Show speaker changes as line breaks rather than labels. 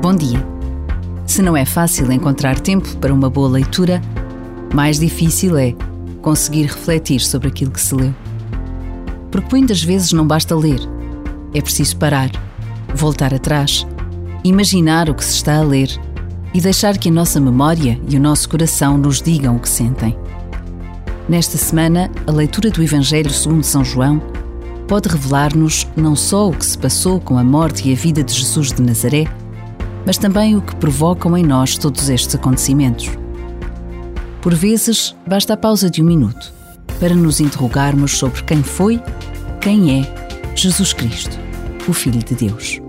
Bom dia. Se não é fácil encontrar tempo para uma boa leitura, mais difícil é conseguir refletir sobre aquilo que se leu. Porque muitas vezes não basta ler, é preciso parar, voltar atrás, imaginar o que se está a ler e deixar que a nossa memória e o nosso coração nos digam o que sentem. Nesta semana, a leitura do Evangelho segundo São João pode revelar-nos não só o que se passou com a morte e a vida de Jesus de Nazaré, mas também o que provocam em nós todos estes acontecimentos. Por vezes, basta a pausa de um minuto para nos interrogarmos sobre quem foi, quem é Jesus Cristo, o Filho de Deus.